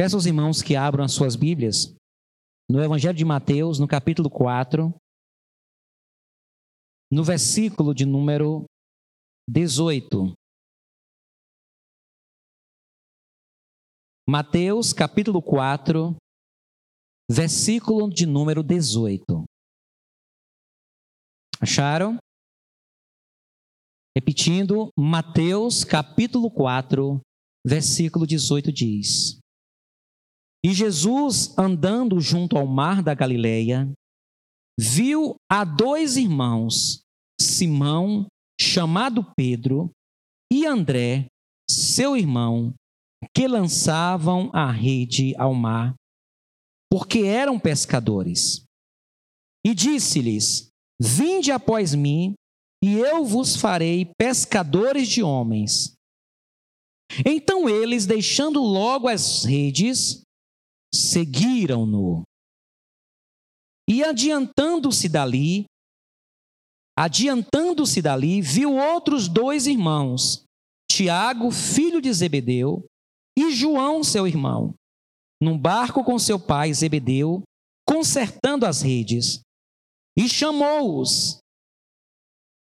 Peço aos irmãos que abram as suas Bíblias no Evangelho de Mateus, no capítulo 4, no versículo de número 18. Mateus, capítulo 4, versículo de número 18. Acharam? Repetindo, Mateus, capítulo 4, versículo 18 diz: E Jesus, andando junto ao mar da Galileia, viu a dois irmãos, Simão, chamado Pedro, e André, seu irmão, que lançavam a rede ao mar, porque eram pescadores. E disse-lhes: Vinde após mim, e eu vos farei pescadores de homens. Então eles, deixando logo as redes, seguiram-no. E adiantando-se dali, adiantando-se dali, viu outros dois irmãos, Tiago, filho de Zebedeu, e João, seu irmão, num barco com seu pai Zebedeu, consertando as redes, e chamou-os.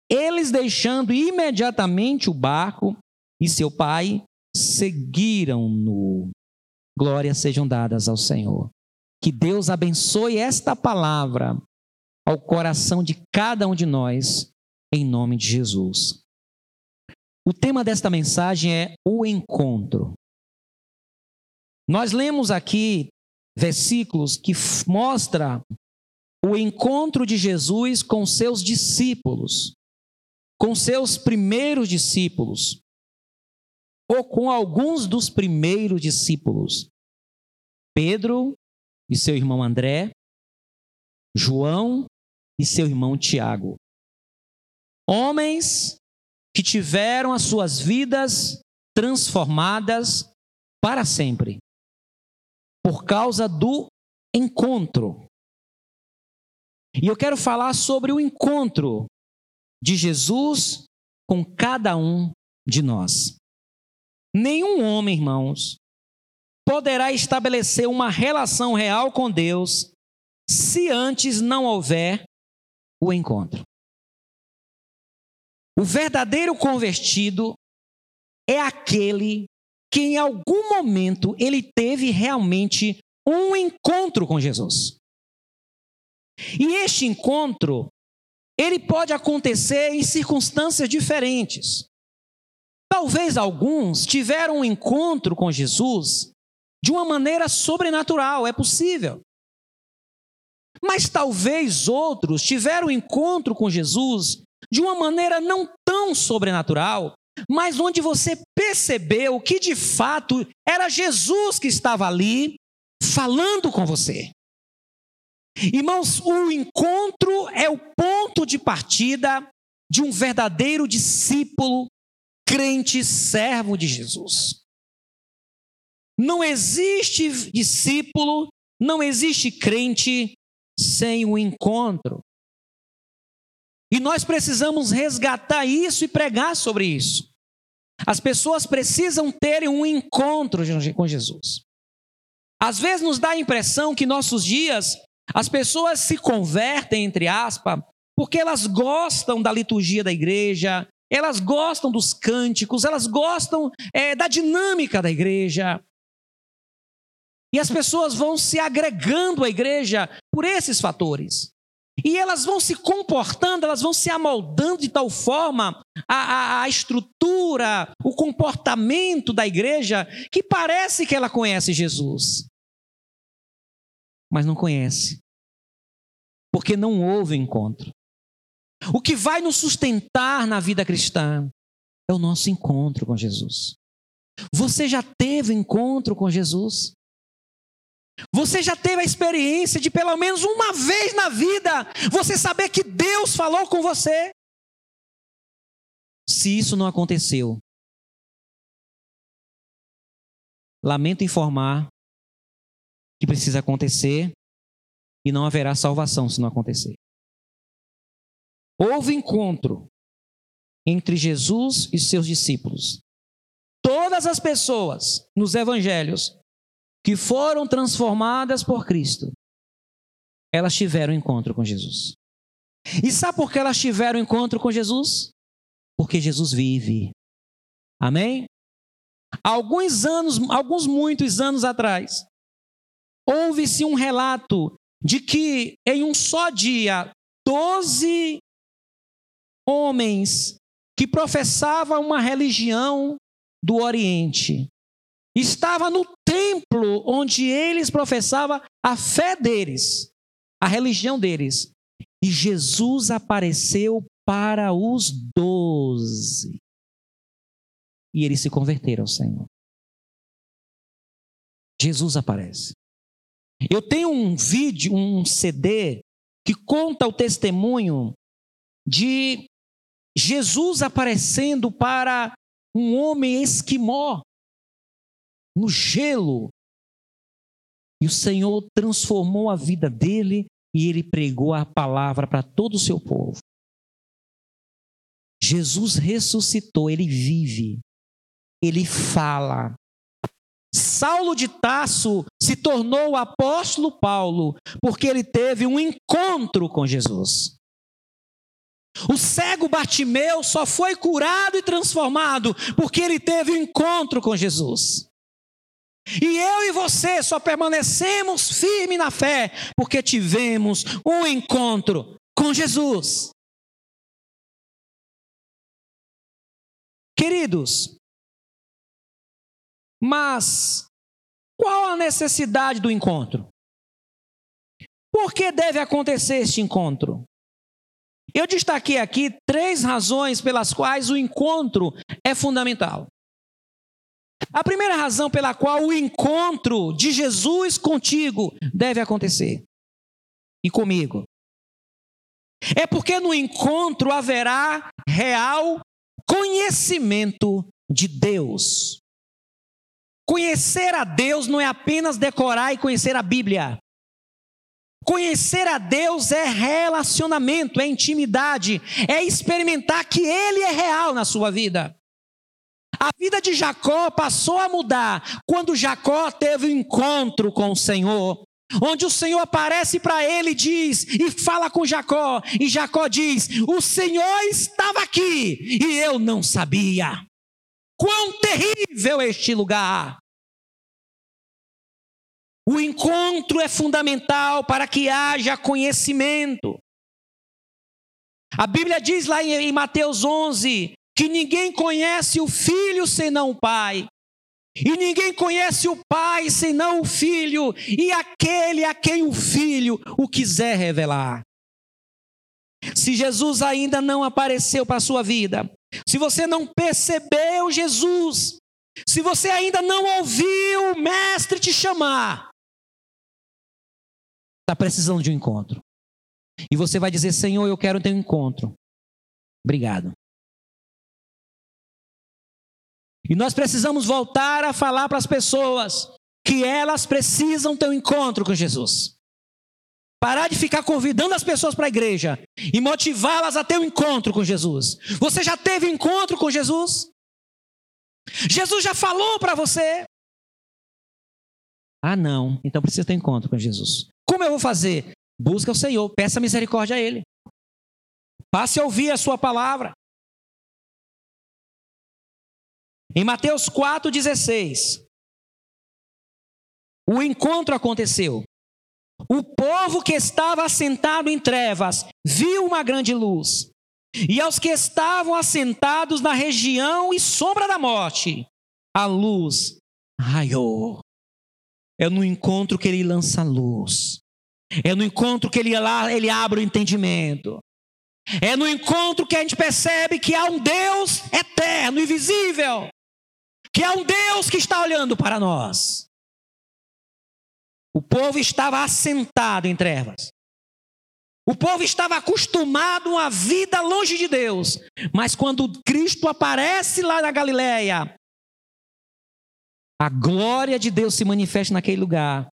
Eles, deixando imediatamente o barco e seu pai, seguiram-no. Glórias sejam dadas ao Senhor. Que Deus abençoe esta palavra ao coração de cada um de nós, em nome de Jesus. O tema desta mensagem é o encontro. Nós lemos aqui versículos que mostra o encontro de Jesus com seus discípulos, com seus primeiros discípulos, ou com alguns dos primeiros discípulos. Pedro e seu irmão André, João e seu irmão Tiago. Homens que tiveram as suas vidas transformadas para sempre por causa do encontro. E eu quero falar sobre o encontro de Jesus com cada um de nós. Nenhum homem, irmãos, poderá estabelecer uma relação real com Deus se antes não houver o encontro. O verdadeiro convertido é aquele que em algum momento ele teve realmente um encontro com Jesus. E este encontro, ele pode acontecer em circunstâncias diferentes. Talvez alguns tiveram um encontro com Jesus de uma maneira sobrenatural, é possível. Mas talvez outros tiveram um encontro com Jesus de uma maneira não tão sobrenatural, mas onde você percebeu que de fato era Jesus que estava ali falando com você. Irmãos, o encontro é o ponto de partida de um verdadeiro discípulo, crente, servo de Jesus. Não existe discípulo, não existe crente sem o encontro. E nós precisamos resgatar isso e pregar sobre isso. As pessoas precisam terem um encontro com Jesus. Às vezes nos dá a impressão que nossos dias as pessoas se convertem, entre aspas, porque elas gostam da liturgia da igreja, elas gostam dos cânticos, elas gostam é, da dinâmica da igreja. E as pessoas vão se agregando à igreja por esses fatores. E elas vão se comportando, elas vão se amoldando de tal forma a, a, a, estrutura, o comportamento da igreja, que parece que ela conhece Jesus. Mas não conhece. Porque não houve encontro. O que vai nos sustentar na vida cristã é o nosso encontro com Jesus. Você já teve encontro com Jesus? Você já teve a experiência de pelo menos uma vez na vida você saber que Deus falou com você? Se isso não aconteceu, lamento informar que precisa acontecer e não haverá salvação se não acontecer. Houve encontro entre Jesus e seus discípulos. Todas as pessoas nos evangelhos que foram transformadas por Cristo, elas tiveram encontro com Jesus. E sabe por que elas tiveram encontro com Jesus? Porque Jesus vive. Amém? Alguns anos, alguns muitos anos atrás, houve-se um relato de que em um só dia, doze homens que professavam uma religião do Oriente estava no templo onde eles professavam a fé deles, a religião deles. E Jesus apareceu para os doze. E eles se converteram ao Senhor. Jesus aparece. Eu tenho um vídeo, um CD, que conta o testemunho de Jesus aparecendo para um homem esquimó no gelo. E o Senhor transformou a vida dele e ele pregou a palavra para todo o seu povo. Jesus ressuscitou, ele vive, ele fala. Saulo de Tasso se tornou o apóstolo Paulo porque ele teve um encontro com Jesus. O cego Bartimeu só foi curado e transformado porque ele teve um encontro com Jesus. E eu e você só permanecemos firmes na fé porque tivemos um encontro com Jesus. Queridos, mas qual a necessidade do encontro? Por que deve acontecer este encontro? Eu destaquei aqui três razões pelas quais o encontro é fundamental. A primeira razão pela qual o encontro de Jesus contigo deve acontecer e comigo é porque no encontro haverá real conhecimento de Deus. Conhecer a Deus não é apenas decorar e conhecer a Bíblia. Conhecer a Deus é relacionamento, é intimidade, é experimentar que Ele é real na sua vida. A vida de Jacó passou a mudar quando Jacó teve um encontro com o Senhor, onde o Senhor aparece para ele e diz e fala com Jacó, e Jacó diz: "O Senhor estava aqui e eu não sabia". Quão terrível este lugar! O encontro é fundamental para que haja conhecimento. A Bíblia diz lá em Mateus 11 que ninguém conhece o filho senão o pai. E ninguém conhece o pai senão o filho, e aquele a quem o filho o quiser revelar. Se Jesus ainda não apareceu para a sua vida, se você não percebeu Jesus, se você ainda não ouviu o Mestre te chamar, está precisando de um encontro. E você vai dizer: Senhor, eu quero ter um encontro. Obrigado. E nós precisamos voltar a falar para as pessoas que elas precisam ter um encontro com Jesus. Parar de ficar convidando as pessoas para a igreja e motivá-las a ter um encontro com Jesus. Você já teve encontro com Jesus? Jesus já falou para você? Ah, não. Então precisa ter encontro com Jesus. Como eu vou fazer? Busca o Senhor, peça misericórdia a Ele. Passe a ouvir a Sua palavra. Em Mateus 4,16, o encontro aconteceu. O povo que estava assentado em trevas viu uma grande luz. E aos que estavam assentados na região e sombra da morte, a luz raiou. É no encontro que ele lança luz. É no encontro que ele, ele abre o entendimento. É no encontro que a gente percebe que há um Deus eterno, invisível, que há um Deus que está olhando para nós. O povo estava assentado em trevas. O povo estava acostumado a uma vida longe de Deus. Mas quando Cristo aparece lá na Galileia, a glória de Deus se manifesta naquele lugar.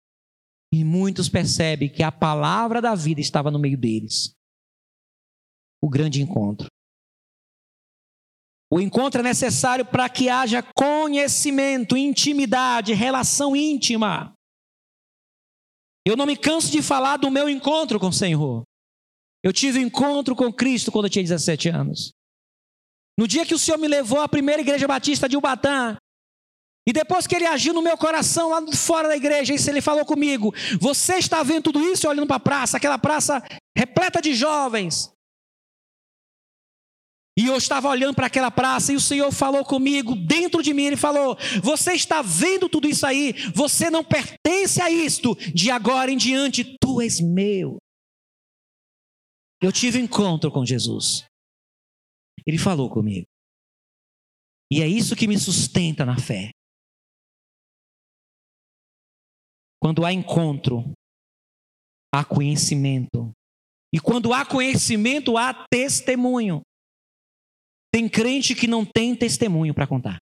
E muitos percebem que a palavra da vida estava no meio deles. O grande encontro. O encontro é necessário para que haja conhecimento, intimidade, relação íntima. Eu não me canso de falar do meu encontro com o Senhor. Eu tive um encontro com Cristo quando eu tinha 17 anos. No dia que o Senhor me levou à primeira igreja batista de Ubatã, e depois que ele agiu no meu coração lá fora da igreja, isso ele falou comigo: Você está vendo tudo isso olhando para a praça, aquela praça repleta de jovens. E eu estava olhando para aquela praça e o Senhor falou comigo, dentro de mim, Ele falou: Você está vendo tudo isso aí, você não pertence a isto, de agora em diante tu és meu. Eu tive um encontro com Jesus. Ele falou comigo. E é isso que me sustenta na fé. Quando há encontro, há conhecimento. E quando há conhecimento, há testemunho. Tem crente que não tem testemunho para contar.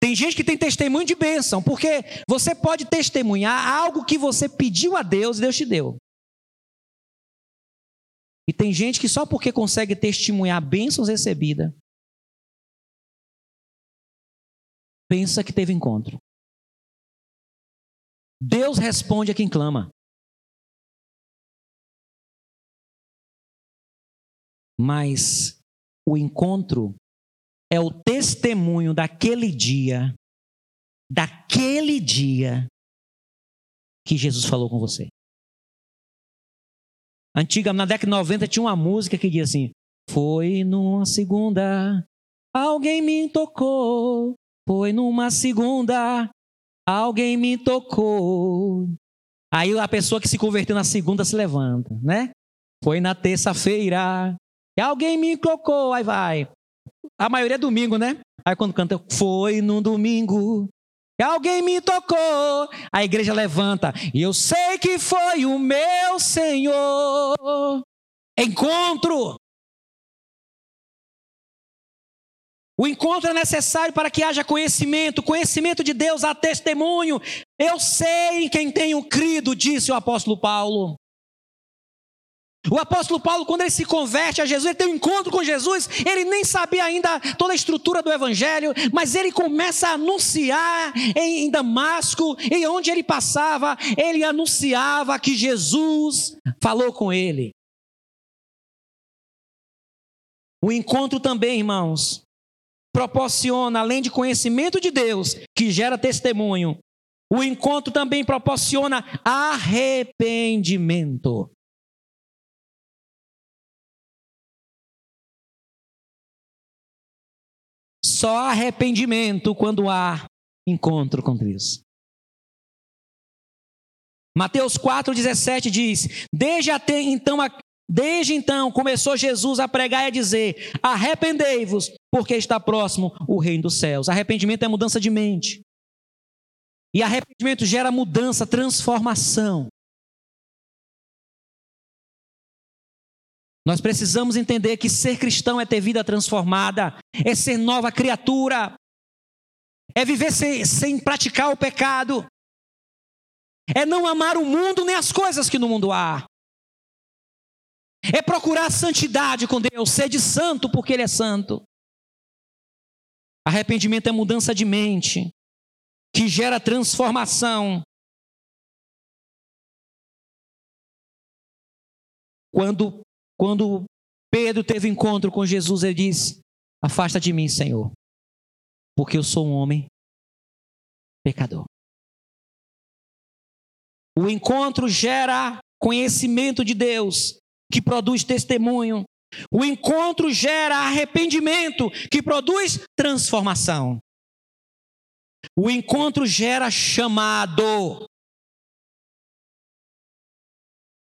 Tem gente que tem testemunho de bênção, porque você pode testemunhar algo que você pediu a Deus e Deus te deu. E tem gente que só porque consegue testemunhar bênçãos recebidas, pensa que teve encontro. Deus responde a quem clama. Mas o encontro é o testemunho daquele dia, daquele dia que Jesus falou com você. Antiga, na década de 90 tinha uma música que dizia assim: Foi numa segunda, alguém me tocou. Foi numa segunda, Alguém me tocou. Aí a pessoa que se converteu na segunda se levanta, né? Foi na terça-feira. Alguém me tocou. Aí vai. A maioria é domingo, né? Aí quando canta, foi no domingo. Alguém me tocou. A igreja levanta. E eu sei que foi o meu Senhor. Encontro. O encontro é necessário para que haja conhecimento, conhecimento de Deus, há testemunho. Eu sei em quem tenho crido, disse o apóstolo Paulo. O apóstolo Paulo, quando ele se converte a Jesus, ele tem um encontro com Jesus, ele nem sabia ainda toda a estrutura do evangelho, mas ele começa a anunciar em Damasco, e onde ele passava, ele anunciava que Jesus falou com ele. O encontro também, irmãos, proporciona, além de conhecimento de Deus, que gera testemunho, o encontro também proporciona arrependimento. Só arrependimento quando há encontro com Deus. Mateus 4,17 diz: Desde até então Desde então começou Jesus a pregar e a dizer: arrependei-vos, porque está próximo o reino dos céus. Arrependimento é mudança de mente. E arrependimento gera mudança, transformação. Nós precisamos entender que ser cristão é ter vida transformada, é ser nova criatura, é viver sem, sem praticar o pecado, é não amar o mundo nem as coisas que no mundo há. É procurar santidade com Deus, ser de santo porque Ele é santo. Arrependimento é mudança de mente, que gera transformação. Quando, quando Pedro teve encontro com Jesus, ele disse: Afasta de mim, Senhor, porque eu sou um homem pecador. O encontro gera conhecimento de Deus, que produz testemunho. O encontro gera arrependimento, que produz transformação. O encontro gera chamado.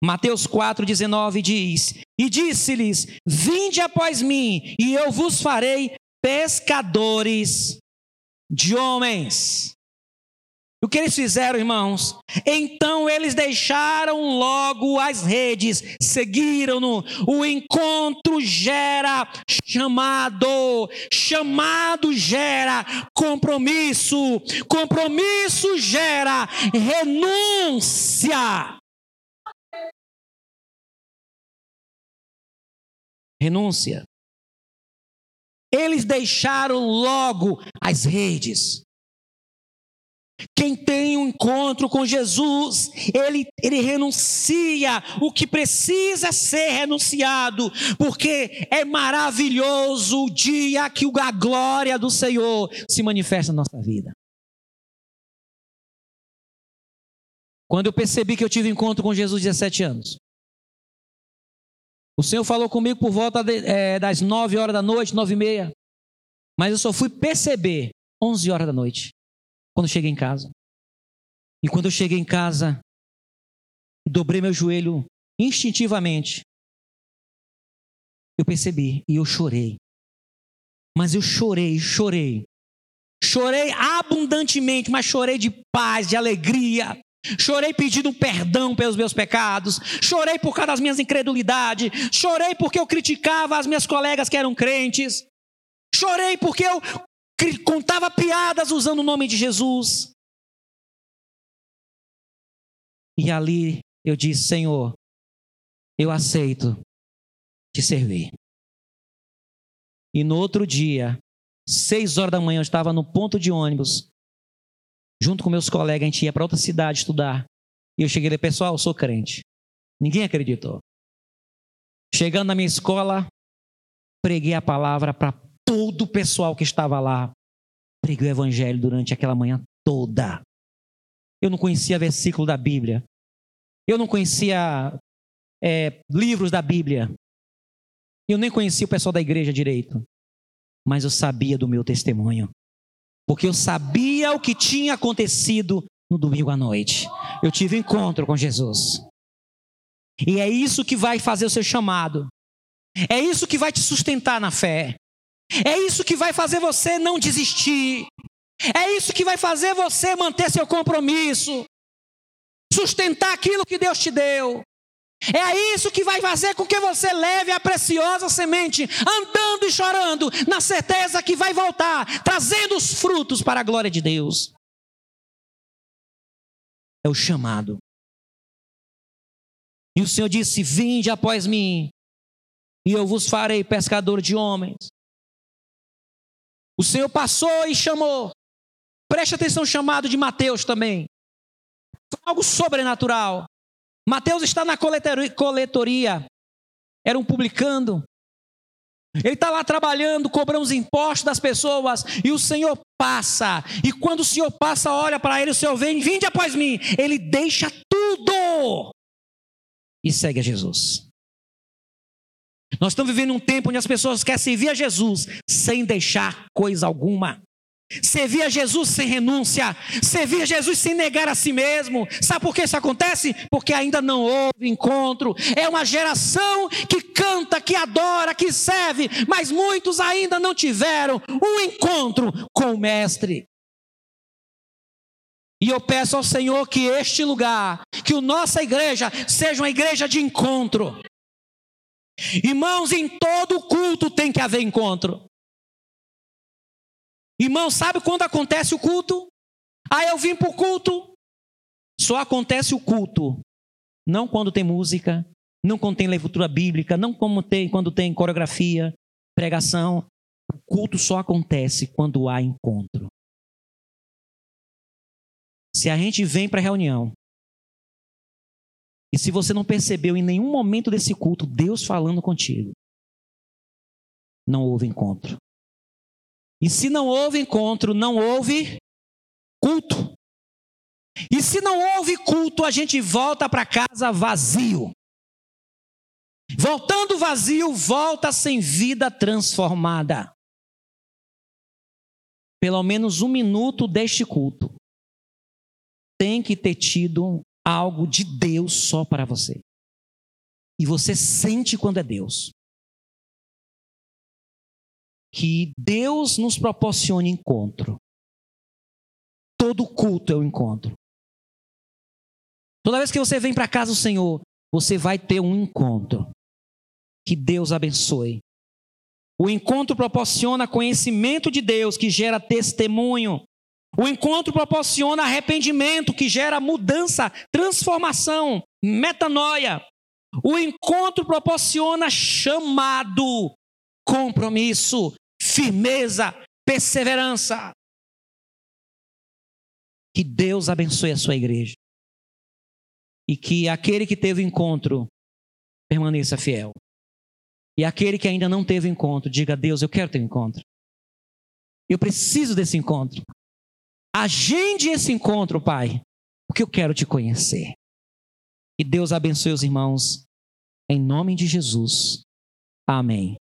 Mateus 4,19 diz: E disse-lhes: Vinde após mim, e eu vos farei pescadores de homens. O que eles fizeram, irmãos? Então eles deixaram logo as redes, seguiram-no. O encontro gera chamado, chamado gera compromisso, compromisso gera renúncia. Renúncia. Eles deixaram logo as redes. Quem tem um encontro com Jesus, ele, ele renuncia o que precisa ser renunciado, porque é maravilhoso o dia que a glória do Senhor se manifesta na nossa vida. Quando eu percebi que eu tive encontro com Jesus 17 anos, o Senhor falou comigo por volta de, é, das 9 horas da noite, 9 e meia, mas eu só fui perceber 11 horas da noite quando cheguei em casa. E quando eu cheguei em casa, dobrei meu joelho instintivamente. Eu percebi e eu chorei. Mas eu chorei, chorei. Chorei abundantemente, mas chorei de paz, de alegria. Chorei pedindo perdão pelos meus pecados. Chorei por causa das minhas incredulidades. Chorei porque eu criticava as minhas colegas que eram crentes. Chorei porque eu contava piadas usando o nome de Jesus. E ali eu disse: Senhor, eu aceito te servir. E no outro dia, seis horas da manhã, eu estava no ponto de ônibus, junto com meus colegas, a gente ia para outra cidade estudar. E eu cheguei e pessoal, eu sou crente. Ninguém acreditou. Chegando na minha escola, preguei a palavra para todo o pessoal que estava lá. Preguei o evangelho durante aquela manhã toda. Eu não conhecia versículo da Bíblia. Eu não conhecia é, livros da Bíblia. Eu nem conhecia o pessoal da igreja direito. Mas eu sabia do meu testemunho. Porque eu sabia o que tinha acontecido no domingo à noite. Eu tive encontro com Jesus. E é isso que vai fazer o seu chamado. É isso que vai te sustentar na fé. É isso que vai fazer você não desistir. É isso que vai fazer você manter seu compromisso. Sustentar aquilo que Deus te deu. É isso que vai fazer com que você leve a preciosa semente, andando e chorando, na certeza que vai voltar, trazendo os frutos para a glória de Deus. É o chamado. E o Senhor disse: Vinde após mim, e eu vos farei pescador de homens. O Senhor passou e chamou. Preste atenção no chamado de Mateus também. Algo sobrenatural. Mateus está na coletoria. Era um publicando. Ele está lá trabalhando, cobrando os impostos das pessoas, e o Senhor passa. E quando o Senhor passa, olha para ele, o Senhor vem, vinde após mim. Ele deixa tudo e segue a Jesus. Nós estamos vivendo um tempo onde as pessoas querem servir a Jesus sem deixar coisa alguma. Servir a Jesus sem renúncia, servir a Jesus sem negar a si mesmo. Sabe por que isso acontece? Porque ainda não houve encontro. É uma geração que canta, que adora, que serve, mas muitos ainda não tiveram um encontro com o Mestre. E eu peço ao Senhor que este lugar, que a nossa igreja seja uma igreja de encontro. Irmãos, em todo culto tem que haver encontro. Irmão, sabe quando acontece o culto? Ah, eu vim para o culto. Só acontece o culto. Não quando tem música, não quando tem leitura bíblica, não como tem, quando tem coreografia, pregação. O culto só acontece quando há encontro. Se a gente vem para a reunião e se você não percebeu em nenhum momento desse culto Deus falando contigo, não houve encontro. E se não houve encontro, não houve culto. E se não houve culto, a gente volta para casa vazio. Voltando vazio, volta sem vida transformada. Pelo menos um minuto deste culto tem que ter tido algo de Deus só para você. E você sente quando é Deus. Que Deus nos proporcione encontro. Todo culto é um encontro. Toda vez que você vem para casa do Senhor, você vai ter um encontro. Que Deus abençoe. O encontro proporciona conhecimento de Deus, que gera testemunho. O encontro proporciona arrependimento, que gera mudança, transformação, metanoia. O encontro proporciona chamado, compromisso, firmeza, perseverança. Que Deus abençoe a sua igreja. E que aquele que teve encontro permaneça fiel. E aquele que ainda não teve encontro, diga: Deus, eu quero ter um encontro. Eu preciso desse encontro. Agende esse encontro, Pai, porque eu quero te conhecer. E Deus abençoe os irmãos, em nome de Jesus. Amém.